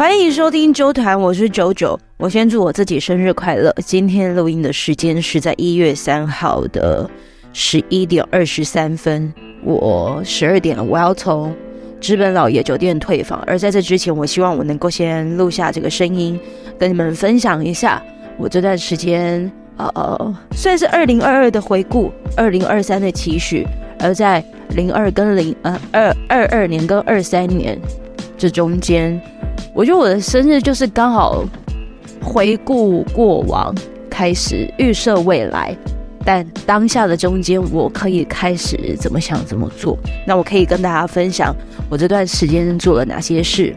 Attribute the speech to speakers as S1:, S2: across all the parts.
S1: 欢迎收听周团，我是九九。我先祝我自己生日快乐。今天录音的时间是在一月三号的十一点二十三分。我十二点了，我要从知本老爷酒店退房。而在这之前，我希望我能够先录下这个声音，跟你们分享一下我这段时间呃，算是二零二二的回顾，二零二三的期许。而在零二跟零呃二二二年跟二三年这中间。我觉得我的生日就是刚好回顾过往，开始预设未来，但当下的中间，我可以开始怎么想怎么做。那我可以跟大家分享我这段时间做了哪些事。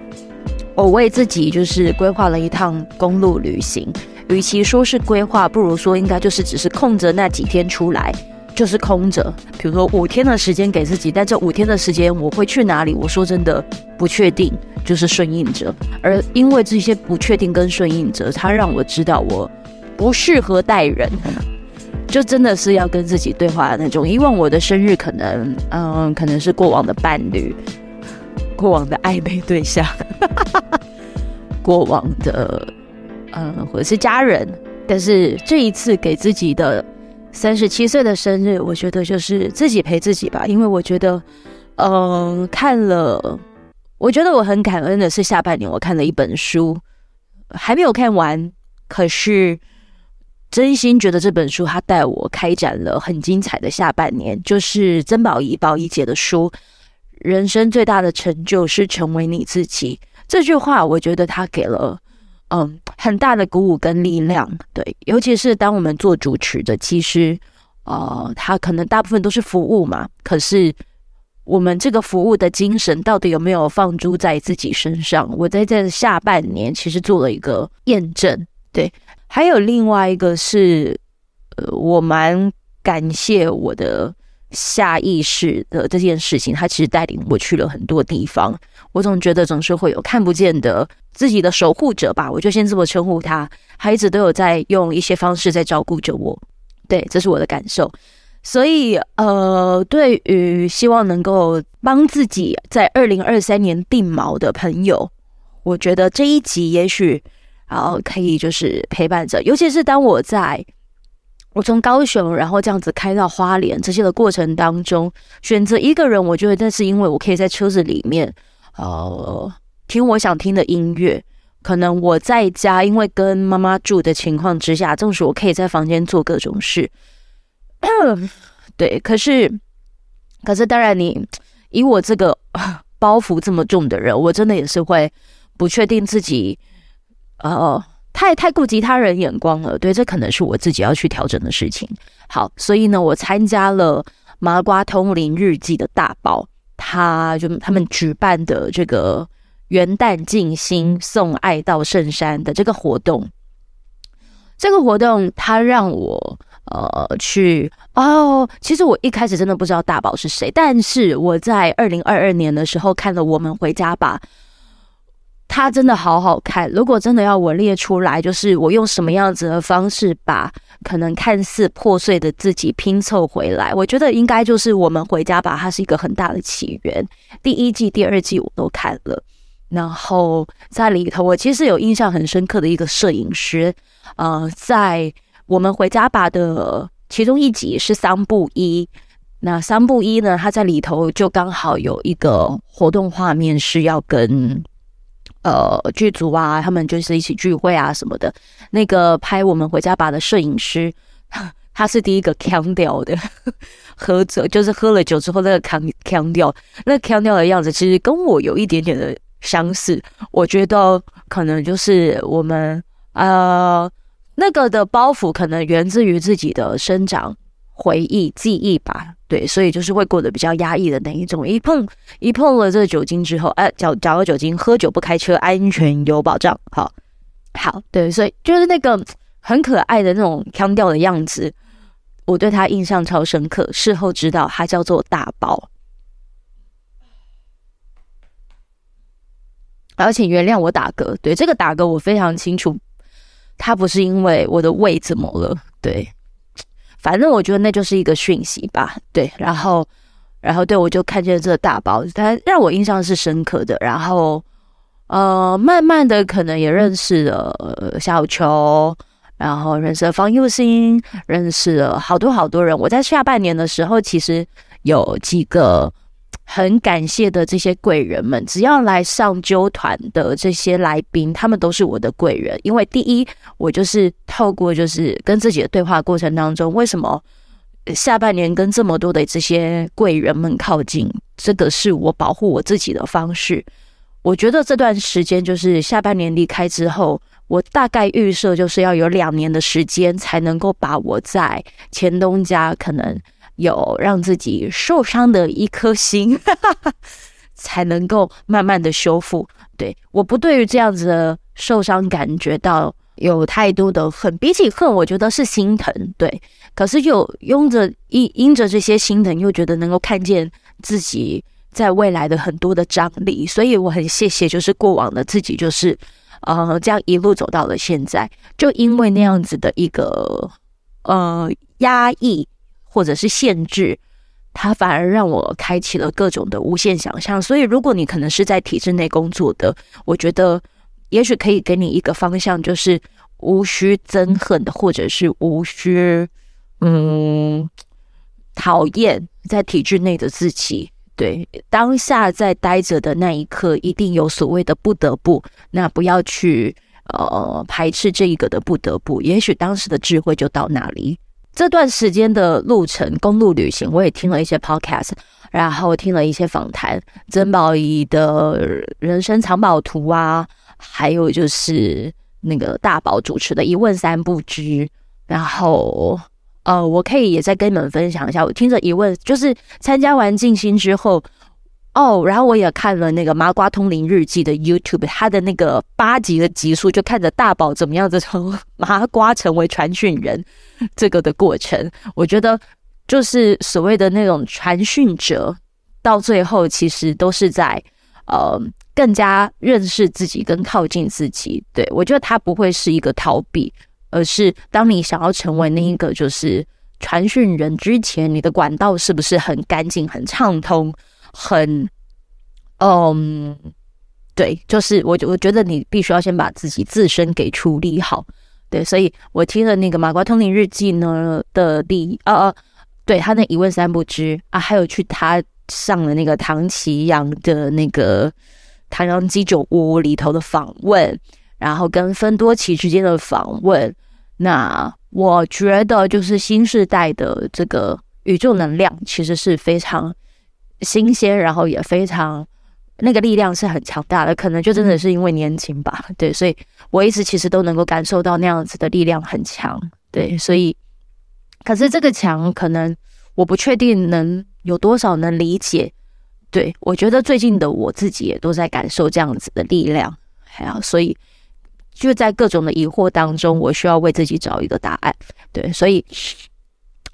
S1: 我为自己就是规划了一趟公路旅行，与其说是规划，不如说应该就是只是空着那几天出来，就是空着。比如说五天的时间给自己，但这五天的时间我会去哪里？我说真的不确定。就是顺应着，而因为这些不确定跟顺应着，它让我知道我不适合待人，就真的是要跟自己对话的那种。以往我的生日可能，嗯，可能是过往的伴侣、过往的暧昧对象、过往的，嗯，或者是家人。但是这一次给自己的三十七岁的生日，我觉得就是自己陪自己吧，因为我觉得，嗯，看了。我觉得我很感恩的是，下半年我看了一本书，还没有看完，可是真心觉得这本书它带我开展了很精彩的下半年。就是曾宝仪宝仪姐的书《人生最大的成就是成为你自己》这句话，我觉得它给了嗯很大的鼓舞跟力量。对，尤其是当我们做主持的，其实呃，它可能大部分都是服务嘛，可是。我们这个服务的精神到底有没有放诸在自己身上？我在这下半年其实做了一个验证，对。还有另外一个是，呃，我蛮感谢我的下意识的这件事情，它其实带领我去了很多地方。我总觉得总是会有看不见的自己的守护者吧，我就先这么称呼他，孩子都有在用一些方式在照顾着我。对，这是我的感受。所以，呃，对于希望能够帮自己在二零二三年定锚的朋友，我觉得这一集也许，然后可以就是陪伴着，尤其是当我在我从高雄，然后这样子开到花莲这些的过程当中，选择一个人，我觉得那是因为我可以在车子里面，呃，听我想听的音乐。可能我在家，因为跟妈妈住的情况之下，纵使我可以在房间做各种事。对，可是，可是，当然，你以我这个包袱这么重的人，我真的也是会不确定自己，呃，太太顾及他人眼光了。对，这可能是我自己要去调整的事情。好，所以呢，我参加了麻瓜通灵日记的大包，他就他们举办的这个元旦静心送爱到圣山的这个活动，这个活动他让我。呃，去哦。其实我一开始真的不知道大宝是谁，但是我在二零二二年的时候看了《我们回家吧》，它真的好好看。如果真的要我列出来，就是我用什么样子的方式把可能看似破碎的自己拼凑回来，我觉得应该就是《我们回家吧》，它是一个很大的起源。第一季、第二季我都看了，然后在里头，我其实有印象很深刻的一个摄影师，呃，在。我们回家吧的其中一集是三部一，那桑布伊呢，他在里头就刚好有一个活动画面是要跟呃剧组啊，他们就是一起聚会啊什么的。那个拍我们回家吧的摄影师，他是第一个腔调的，喝着就是喝了酒之后那个腔腔调，那腔调的样子其实跟我有一点点的相似。我觉得可能就是我们呃。那个的包袱可能源自于自己的生长回忆记忆吧，对，所以就是会过得比较压抑的那一种。一碰一碰了这个酒精之后，哎，找找了酒精，喝酒不开车，安全有保障。好，好，对，所以就是那个很可爱的那种腔调的样子，我对他印象超深刻。事后知道他叫做大宝，而且原谅我打嗝，对，这个打嗝我非常清楚。他不是因为我的胃怎么了？对，反正我觉得那就是一个讯息吧。对，然后，然后对我就看见这个大包，它让我印象是深刻的。然后，呃，慢慢的可能也认识了小球，然后认识了方佑兴，认识了好多好多人。我在下半年的时候，其实有几个。很感谢的这些贵人们，只要来上啾团的这些来宾，他们都是我的贵人。因为第一，我就是透过就是跟自己的对话过程当中，为什么下半年跟这么多的这些贵人们靠近，这个是我保护我自己的方式。我觉得这段时间就是下半年离开之后，我大概预设就是要有两年的时间才能够把我在前东家可能。有让自己受伤的一颗心，才能够慢慢的修复。对，我不对于这样子的受伤感觉到有太多的恨，比起恨，我觉得是心疼。对，可是又拥着因因着这些心疼，又觉得能够看见自己在未来的很多的张力，所以我很谢谢，就是过往的自己，就是呃这样一路走到了现在，就因为那样子的一个呃压抑。或者是限制，它反而让我开启了各种的无限想象。所以，如果你可能是在体制内工作的，我觉得也许可以给你一个方向，就是无需憎恨的，或者是无需嗯讨厌在体制内的自己。对，当下在待着的那一刻，一定有所谓的不得不，那不要去呃排斥这一个的不得不。也许当时的智慧就到那里。这段时间的路程，公路旅行，我也听了一些 podcast，然后听了一些访谈，曾宝仪的人生藏宝图啊，还有就是那个大宝主持的一问三不知，然后呃，我可以也再跟你们分享一下，我听着一问，就是参加完静心之后。哦然后我也看了那个《麻瓜通灵日记》的 YouTube，他的那个八集的集数，就看着大宝怎么样子从麻瓜成为传讯人这个的过程。我觉得就是所谓的那种传讯者，到最后其实都是在呃更加认识自己跟靠近自己。对，我觉得他不会是一个逃避，而是当你想要成为那一个就是传讯人之前，你的管道是不是很干净、很畅通？很，嗯，对，就是我，我觉得你必须要先把自己自身给处理好，对，所以我听了那个《马瓜通灵日记》呢的第，呃、啊，对他那一问三不知啊，还有去他上了那个唐綺阳的那个唐阳鸡酒屋里头的访问，然后跟芬多奇之间的访问，那我觉得就是新时代的这个宇宙能量其实是非常。新鲜，然后也非常那个力量是很强大的，可能就真的是因为年轻吧，对，所以我一直其实都能够感受到那样子的力量很强，对，所以可是这个强可能我不确定能有多少能理解，对，我觉得最近的我自己也都在感受这样子的力量，还有，所以就在各种的疑惑当中，我需要为自己找一个答案，对，所以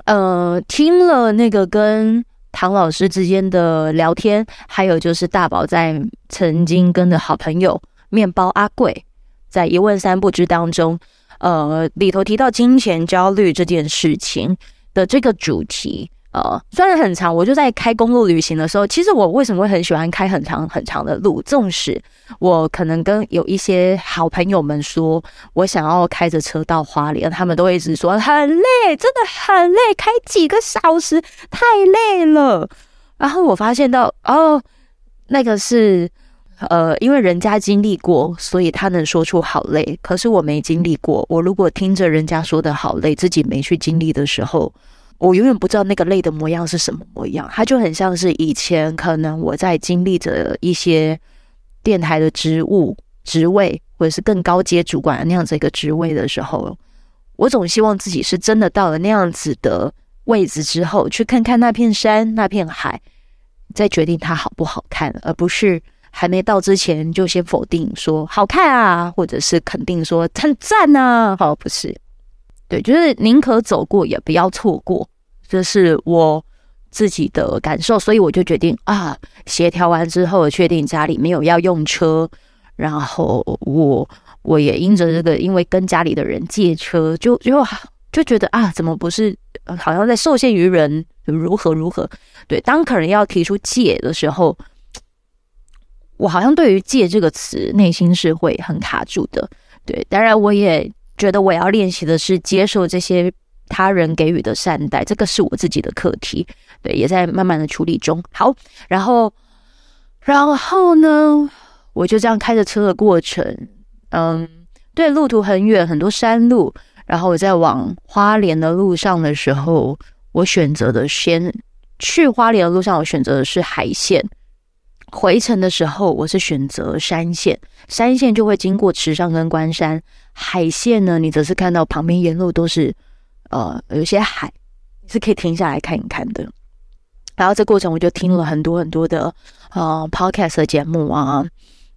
S1: 呃，听了那个跟。唐老师之间的聊天，还有就是大宝在曾经跟的好朋友面包阿贵，在一问三不知当中，呃，里头提到金钱焦虑这件事情的这个主题。呃，虽然很长，我就在开公路旅行的时候，其实我为什么会很喜欢开很长很长的路？纵使我可能跟有一些好朋友们说，我想要开着车到花莲，他们都会一直说很累，真的很累，开几个小时太累了。然后我发现到，哦，那个是呃，因为人家经历过，所以他能说出好累。可是我没经历过，我如果听着人家说的好累，自己没去经历的时候。我永远不知道那个累的模样是什么模样，它就很像是以前可能我在经历着一些电台的职务、职位，或者是更高阶主管那样子一个职位的时候，我总希望自己是真的到了那样子的位置之后，去看看那片山、那片海，再决定它好不好看，而不是还没到之前就先否定说好看啊，或者是肯定说很赞啊，好，不是。对，就是宁可走过，也不要错过，这是我自己的感受，所以我就决定啊，协调完之后，确定家里没有要用车，然后我我也因着这个，因为跟家里的人借车，就就就觉得啊，怎么不是好像在受限于人，如何如何？对，当可能要提出借的时候，我好像对于“借”这个词，内心是会很卡住的。对，当然我也觉得我要练习的是接受这些他人给予的善待，这个是我自己的课题。对，也在慢慢的处理中。好，然后，然后呢，我就这样开着车的过程，嗯，对，路途很远，很多山路。然后我在往花莲的路上的时候，我选择的先去花莲的路上，我选择的是海线。回程的时候，我是选择山线。山线就会经过池上跟关山，海线呢，你则是看到旁边沿路都是呃有些海，是可以停下来看一看的。然后这过程我就听了很多很多的呃 podcast 的节目啊，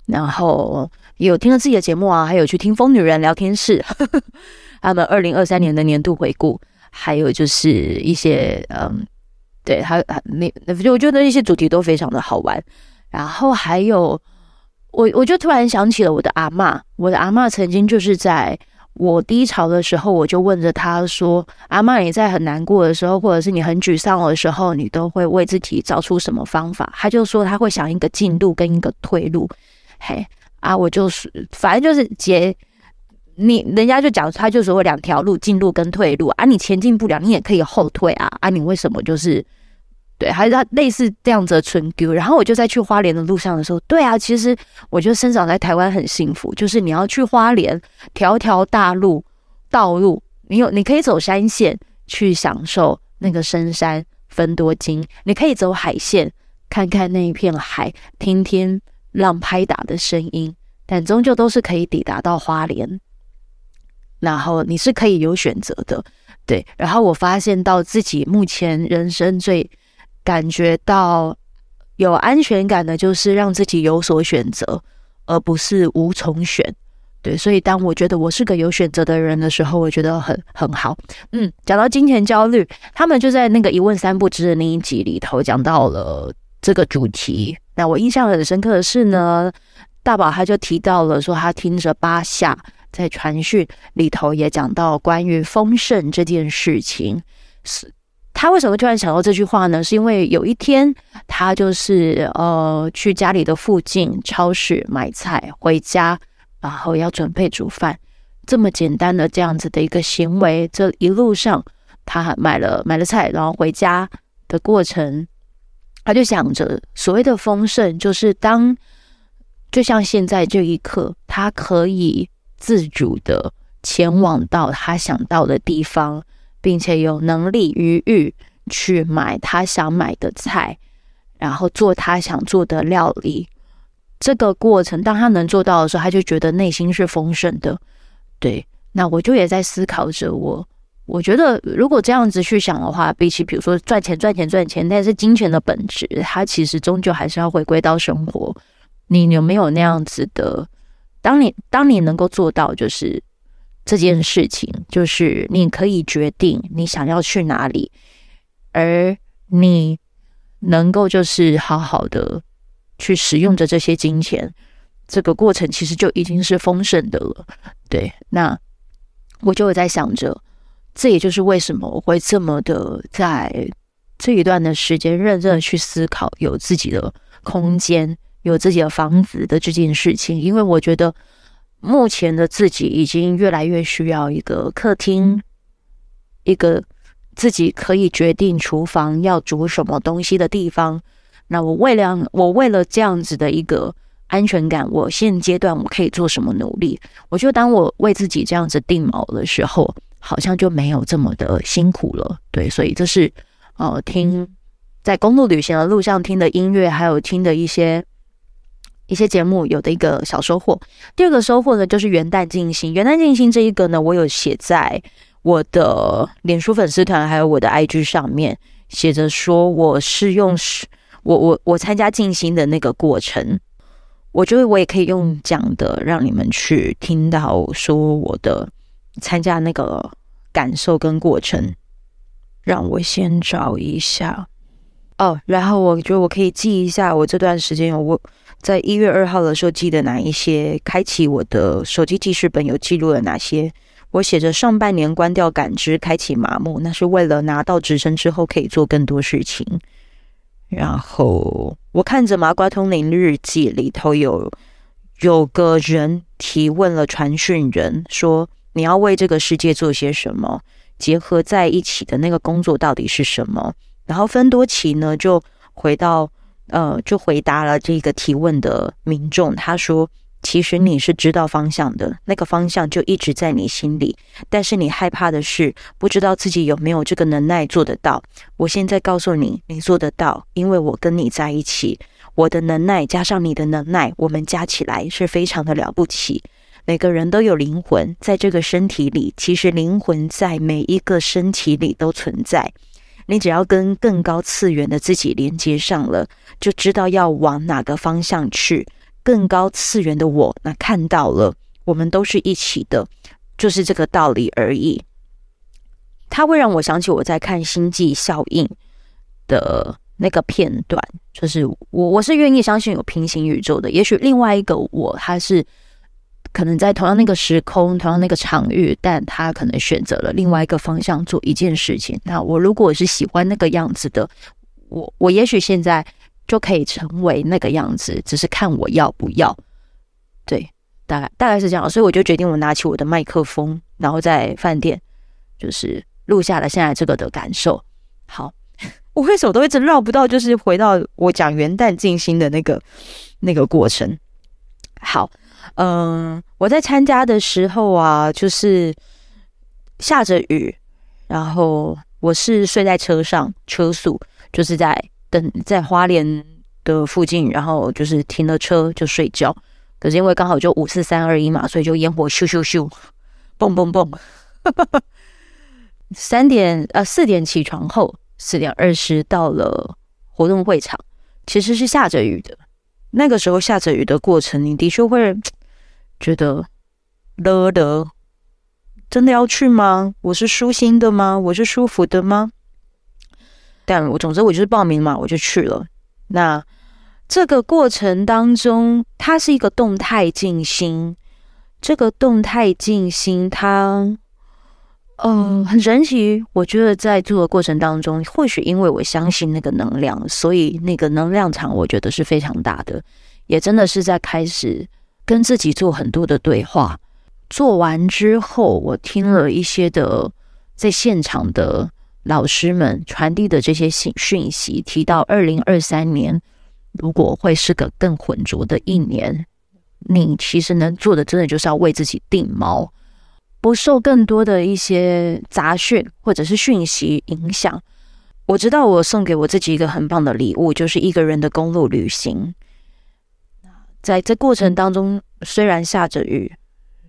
S1: 然后有听了自己的节目啊，还有去听疯女人聊天室。呵 呵他们二零二三年的年度回顾，还有就是一些嗯，对，还那那我觉得那些主题都非常的好玩。然后还有我，我就突然想起了我的阿嬷。我的阿嬷曾经就是在我低潮的时候，我就问着她说：“阿嬷，你在很难过的时候，或者是你很沮丧的时候，你都会为自己找出什么方法？”她就说：“她会想一个进路跟一个退路。”嘿，啊，我就是反正就是结。你人家就讲，他就说两条路，进路跟退路啊。你前进不了，你也可以后退啊。啊，你为什么就是对？还是它类似这样子的春秋。然后我就在去花莲的路上的时候，对啊，其实我觉得生长在台湾很幸福，就是你要去花莲，条条大路道路，你有你可以走山线去享受那个深山分多金，你可以走海线看看那一片海，听听浪拍打的声音，但终究都是可以抵达到花莲。然后你是可以有选择的，对。然后我发现到自己目前人生最感觉到有安全感的，就是让自己有所选择，而不是无从选。对，所以当我觉得我是个有选择的人的时候，我觉得很很好。嗯，讲到金钱焦虑，他们就在那个一问三不知的那一集里头讲到了这个主题。那我印象很深刻的是呢，大宝他就提到了说他听着巴夏。在传讯里头也讲到关于丰盛这件事情，是他为什么突然想到这句话呢？是因为有一天他就是呃去家里的附近超市买菜回家，然后要准备煮饭，这么简单的这样子的一个行为，这一路上他买了买了菜，然后回家的过程，他就想着所谓的丰盛，就是当就像现在这一刻，他可以。自主的前往到他想到的地方，并且有能力余裕去买他想买的菜，然后做他想做的料理。这个过程，当他能做到的时候，他就觉得内心是丰盛的。对，那我就也在思考着我，我觉得如果这样子去想的话，比起比如说赚钱、赚钱、赚钱，但是金钱的本质，它其实终究还是要回归到生活。你有没有那样子的？当你当你能够做到，就是这件事情，就是你可以决定你想要去哪里，而你能够就是好好的去使用着这些金钱，这个过程其实就已经是丰盛的了。对，那我就会在想着，这也就是为什么我会这么的在这一段的时间认真的去思考，有自己的空间。有自己的房子的这件事情，因为我觉得目前的自己已经越来越需要一个客厅，一个自己可以决定厨房要煮什么东西的地方。那我为了我为了这样子的一个安全感，我现阶段我可以做什么努力？我觉得当我为自己这样子定锚的时候，好像就没有这么的辛苦了。对，所以这是呃听在公路旅行的路上听的音乐，还有听的一些。一些节目有的一个小收获，第二个收获呢，就是元旦静心。元旦静心这一个呢，我有写在我的脸书粉丝团还有我的 IG 上面，写着说我是用我我我参加静心的那个过程，我觉得我也可以用讲的让你们去听到说我的参加那个感受跟过程。让我先找一下哦，然后我觉得我可以记一下我这段时间有我。在一月二号的时候，记得哪一些？开启我的手机记事本，有记录了哪些？我写着上半年关掉感知，开启麻木，那是为了拿到职称之后可以做更多事情。然后我看着《麻瓜通灵日记》里头有有个人提问了传讯人，说你要为这个世界做些什么？结合在一起的那个工作到底是什么？然后芬多奇呢就回到呃，就回答了这个提问的民众，他说。其实你是知道方向的，那个方向就一直在你心里，但是你害怕的是不知道自己有没有这个能耐做得到。我现在告诉你，你做得到，因为我跟你在一起，我的能耐加上你的能耐，我们加起来是非常的了不起。每个人都有灵魂，在这个身体里，其实灵魂在每一个身体里都存在。你只要跟更高次元的自己连接上了，就知道要往哪个方向去。更高次元的我，那看到了，我们都是一起的，就是这个道理而已。它会让我想起我在看《星际效应》的那个片段，就是我我是愿意相信有平行宇宙的。也许另外一个我，他是可能在同样那个时空、同样那个场域，但他可能选择了另外一个方向做一件事情。那我如果是喜欢那个样子的，我我也许现在。就可以成为那个样子，只是看我要不要。对，大概大概是这样，所以我就决定，我拿起我的麦克风，然后在饭店就是录下了现在这个的感受。好，我为什么都一直绕不到，就是回到我讲元旦静心的那个那个过程。好，嗯，我在参加的时候啊，就是下着雨，然后我是睡在车上，车速就是在。等在花莲的附近，然后就是停了车就睡觉。可是因为刚好就五四三二一嘛，所以就烟火咻咻咻，蹦蹦蹦。三点呃四点起床后，四点二十到了活动会场，其实是下着雨的。那个时候下着雨的过程，你的确会觉得了的，真的要去吗？我是舒心的吗？我是舒服的吗？但我总之我就是报名嘛，我就去了。那这个过程当中，它是一个动态静心。这个动态静心，它嗯很神奇。我觉得在做的过程当中，或许因为我相信那个能量，所以那个能量场我觉得是非常大的。也真的是在开始跟自己做很多的对话。做完之后，我听了一些的在现场的。老师们传递的这些信讯息，提到二零二三年如果会是个更浑浊的一年，你其实能做的，真的就是要为自己定锚，不受更多的一些杂讯或者是讯息影响。我知道，我送给我自己一个很棒的礼物，就是一个人的公路旅行。在这过程当中，虽然下着雨。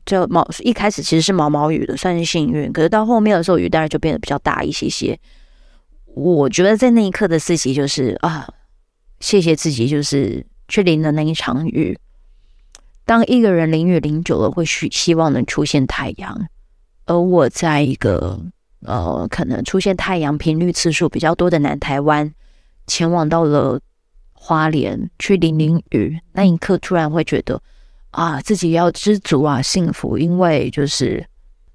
S1: 就毛一开始其实是毛毛雨的，算是幸运。可是到后面的时候，雨当然就变得比较大一些些。我觉得在那一刻的自己就是啊，谢谢自己，就是去淋了那一场雨。当一个人淋雨淋久了，会希希望能出现太阳。而我在一个呃，可能出现太阳频率次数比较多的南台湾，前往到了花莲去淋淋雨，那一刻突然会觉得。啊，自己要知足啊，幸福，因为就是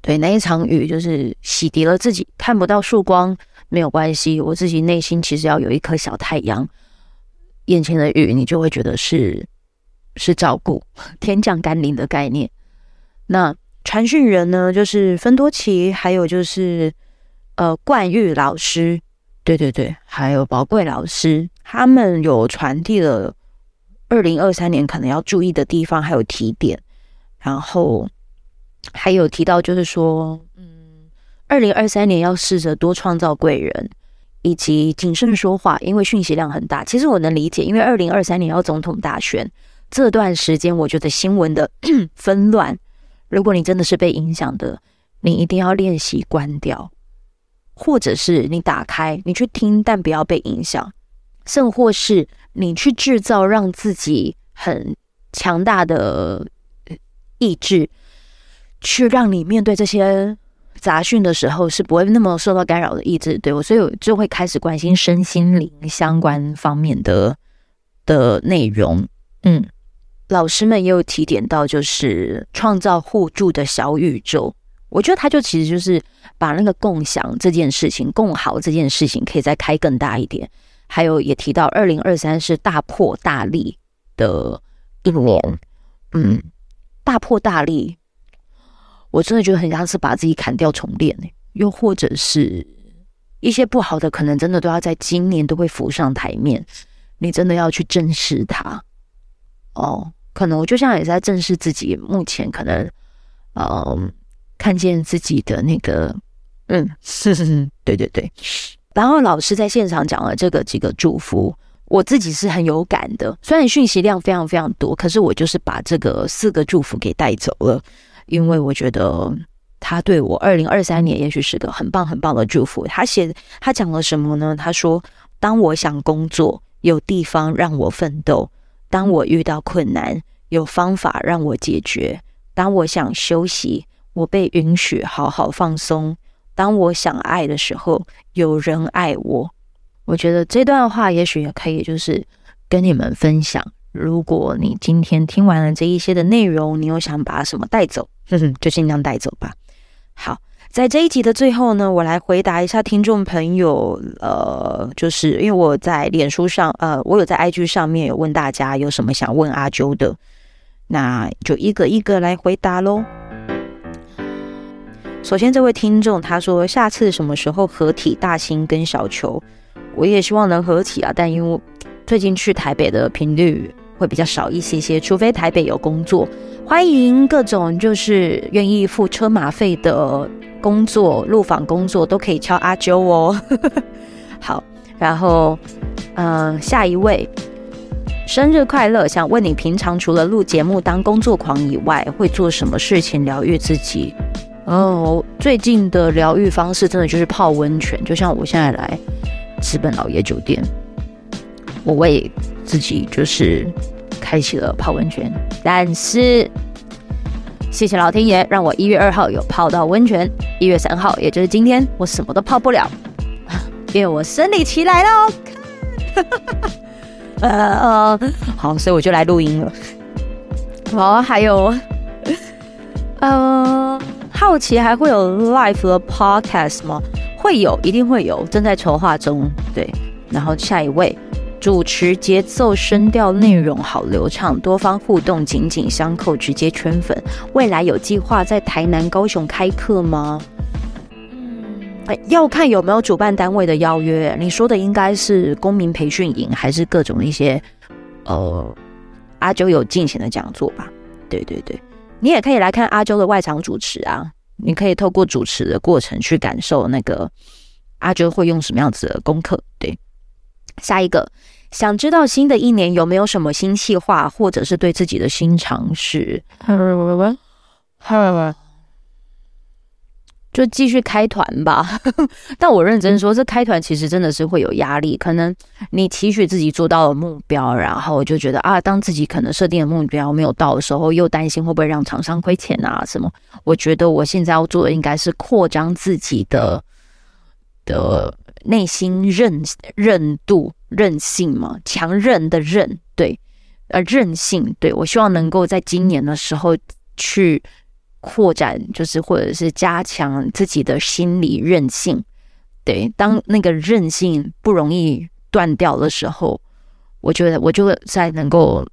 S1: 对那一场雨，就是洗涤了自己，看不到曙光没有关系，我自己内心其实要有一颗小太阳，眼前的雨你就会觉得是是照顾，天降甘霖的概念。那传讯人呢，就是芬多奇，还有就是呃冠玉老师，对对对，还有宝贵老师，他们有传递了。二零二三年可能要注意的地方还有提点，然后还有提到就是说，嗯，二零二三年要试着多创造贵人，以及谨慎说话，因为讯息量很大。其实我能理解，因为二零二三年要总统大选这段时间，我觉得新闻的 纷乱，如果你真的是被影响的，你一定要练习关掉，或者是你打开，你去听，但不要被影响。甚或是你去制造让自己很强大的意志，去让你面对这些杂讯的时候是不会那么受到干扰的意志，对我，所以我就会开始关心身心灵相关方面的的内容。嗯，老师们也有提点到，就是创造互助的小宇宙。我觉得他就其实就是把那个共享这件事情、共好这件事情，可以再开更大一点。还有也提到二零二三是大破大立的一年，嗯，大破大立，我真的觉得很像是把自己砍掉重练，又或者是一些不好的，可能真的都要在今年都会浮上台面，你真的要去正视它。哦，可能我就像也在正视自己目前可能，嗯，看见自己的那个，嗯，是是是，对对对。然后老师在现场讲了这个几个祝福，我自己是很有感的。虽然讯息量非常非常多，可是我就是把这个四个祝福给带走了，因为我觉得他对我二零二三年也许是个很棒很棒的祝福。他写他讲了什么呢？他说：“当我想工作，有地方让我奋斗；当我遇到困难，有方法让我解决；当我想休息，我被允许好好放松。”当我想爱的时候，有人爱我。我觉得这段话也许也可以，就是跟你们分享。如果你今天听完了这一些的内容，你又想把什么带走，哼哼，就尽量带走吧。好，在这一集的最后呢，我来回答一下听众朋友。呃，就是因为我在脸书上，呃，我有在 IG 上面有问大家有什么想问阿啾的，那就一个一个来回答喽。首先，这位听众他说：“下次什么时候合体？大星跟小球，我也希望能合体啊。但因为最近去台北的频率会比较少一些些，除非台北有工作，欢迎各种就是愿意付车马费的工作、路访工作都可以敲阿啾哦。”好，然后嗯、下一位，生日快乐！想问你平常除了录节目当工作狂以外，会做什么事情疗愈自己？哦，最近的疗愈方式真的就是泡温泉，就像我现在来知本老爷酒店，我为自己就是开启了泡温泉。但是谢谢老天爷，让我一月二号有泡到温泉，一月三号也就是今天，我什么都泡不了，因为我生理期来了。呃呃，好，所以我就来录音了。好，还有，呃。好奇还会有 live 的 podcast 吗？会有，一定会有，正在筹划中。对，然后下一位，主持节奏声调内容好流畅，多方互动紧紧相扣，直接圈粉。未来有计划在台南、高雄开课吗？嗯，要看有没有主办单位的邀约。你说的应该是公民培训营，还是各种一些呃阿九有进行的讲座吧？对对对。你也可以来看阿啾的外场主持啊，你可以透过主持的过程去感受那个阿啾会用什么样子的功课。对，下一个，想知道新的一年有没有什么新计划，或者是对自己的新尝试？就继续开团吧，但我认真说，这开团其实真的是会有压力。可能你期许自己做到了目标，然后就觉得啊，当自己可能设定的目标没有到的时候，又担心会不会让厂商亏钱啊什么。我觉得我现在要做的应该是扩张自己的的内心韧韧度、韧性嘛，强韧的韧，对，呃，韧性。对，我希望能够在今年的时候去。扩展就是，或者是加强自己的心理韧性。对，当那个韧性不容易断掉的时候，我觉得我就在能够，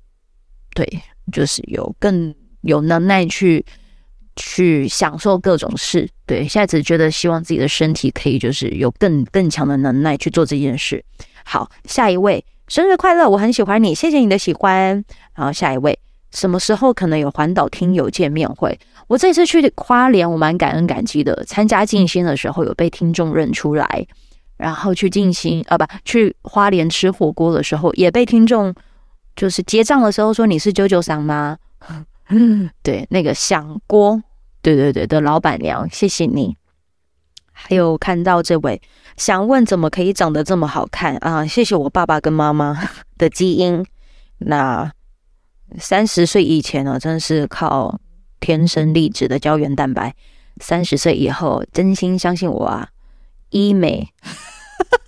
S1: 对，就是有更有能耐去去享受各种事。对，现在只觉得希望自己的身体可以就是有更更强的能耐去做这件事。好，下一位，生日快乐！我很喜欢你，谢谢你的喜欢。然后下一位，什么时候可能有环岛听友见面会？我这次去花莲，我蛮感恩感激的。参加静心的时候，有被听众认出来，然后去静心啊，不，去花莲吃火锅的时候，也被听众就是结账的时候说，你是啾啾桑吗？对，那个响锅，对对对的老板娘，谢谢你。还有看到这位，想问怎么可以长得这么好看啊？谢谢我爸爸跟妈妈 的基因。那三十岁以前呢，真的是靠。天生丽质的胶原蛋白，三十岁以后，真心相信我啊，医美，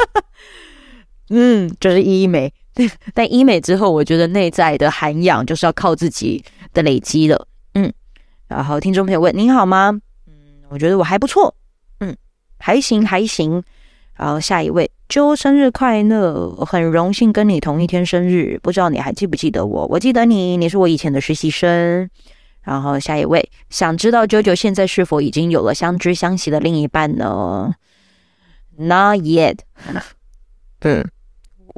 S1: 嗯，就是医美。但医美之后，我觉得内在的涵养就是要靠自己的累积了。嗯，然后听众朋友问您好吗？嗯，我觉得我还不错，嗯，还行还行。然后下一位，啾，生日快乐！很荣幸跟你同一天生日，不知道你还记不记得我？我记得你，你是我以前的实习生。然后下一位，想知道啾啾现在是否已经有了相知相惜的另一半呢？Not yet。嗯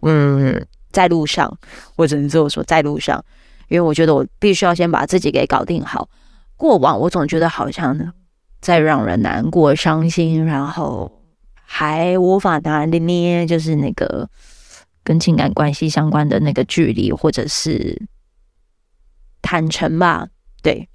S1: 嗯，在路上，我只能这么说，在路上，因为我觉得我必须要先把自己给搞定好。过往我总觉得好像在让人难过、伤心，然后。还无法拿捏，就是那个跟情感关系相关的那个距离，或者是坦诚吧。对，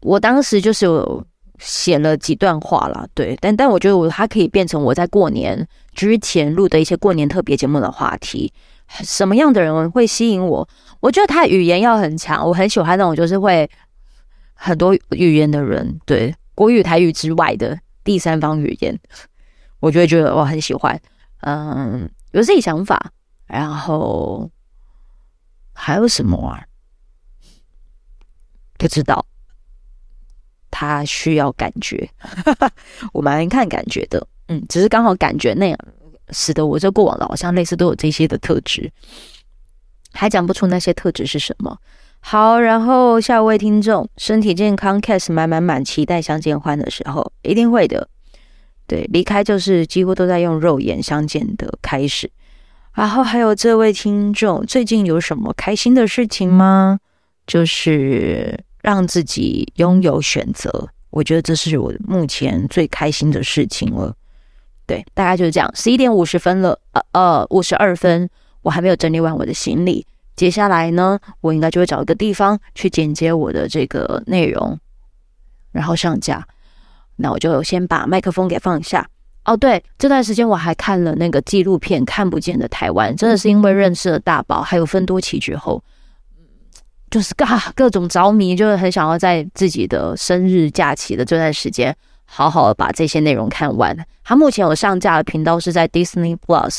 S1: 我当时就是有写了几段话啦，对，但但我觉得我它可以变成我在过年之前录的一些过年特别节目的话题。什么样的人会吸引我？我觉得他语言要很强，我很喜欢那种就是会很多语言的人，对，国语、台语之外的第三方语言。我就觉得我很喜欢，嗯，有自己想法，然后还有什么啊？不知道，他需要感觉，我蛮看感觉的，嗯，只是刚好感觉那样，使得我这过往的好像类似都有这些的特质，还讲不出那些特质是什么。好，然后下一位听众，身体健康，cast 满满满，期待相见欢的时候，一定会的。对，离开就是几乎都在用肉眼相见的开始。然后还有这位听众，最近有什么开心的事情吗？就是让自己拥有选择，我觉得这是我目前最开心的事情了。对，大概就是这样。十一点五十分了，呃呃，五十二分，我还没有整理完我的行李。接下来呢，我应该就会找一个地方去剪接我的这个内容，然后上架。那我就先把麦克风给放下。哦，对，这段时间我还看了那个纪录片《看不见的台湾》，真的是因为认识了大宝，还有芬多奇之后，就是嘎 各种着迷，就是很想要在自己的生日假期的这段时间，好好的把这些内容看完。他目前有上架的频道是在 Disney Plus，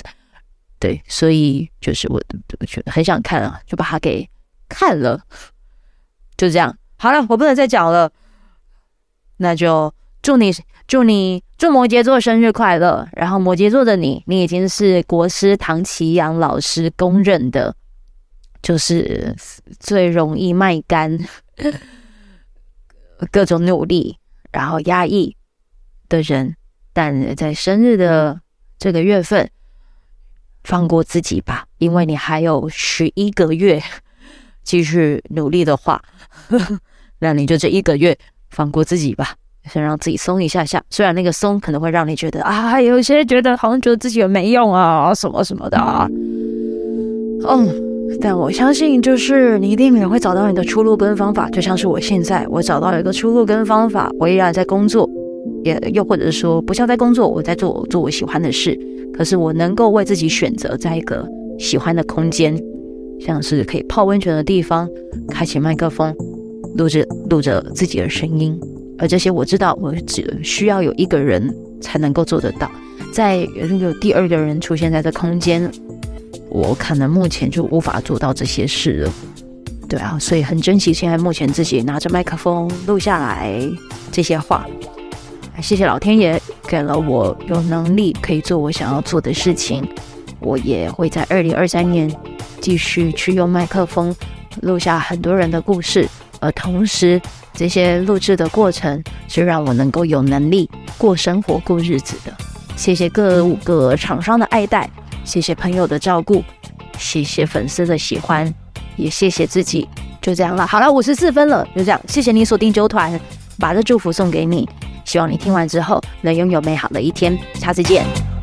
S1: 对，所以就是我我觉得很想看啊，就把它给看了。就这样，好了，我不能再讲了，那就。祝你，祝你，祝摩羯座生日快乐！然后摩羯座的你，你已经是国师唐奇阳老师公认的，就是最容易卖干、各种努力，然后压抑的人。但在生日的这个月份，放过自己吧，因为你还有十一个月继续努力的话，那你就这一个月放过自己吧。先让自己松一下下，虽然那个松可能会让你觉得啊，有些觉得好像觉得自己也没用啊，什么什么的啊。嗯，但我相信，就是你一定也会找到你的出路跟方法，就像是我现在，我找到了一个出路跟方法，我依然在工作，也又或者是说不像在工作，我在做做我喜欢的事，可是我能够为自己选择在一个喜欢的空间，像是可以泡温泉的地方，开启麦克风，录着录着自己的声音。而这些我知道，我只需要有一个人才能够做得到。在那个第二个人出现在这空间，我可能目前就无法做到这些事了。对啊，所以很珍惜现在目前自己拿着麦克风录下来这些话。谢谢老天爷给了我有能力可以做我想要做的事情。我也会在二零二三年继续去用麦克风录下很多人的故事，而同时。这些录制的过程是让我能够有能力过生活、过日子的。谢谢各五个厂商的爱戴，谢谢朋友的照顾，谢谢粉丝的喜欢，也谢谢自己。就这样了，好了，五十四分了，就这样。谢谢你锁定九团，把这祝福送给你，希望你听完之后能拥有美好的一天。下次见。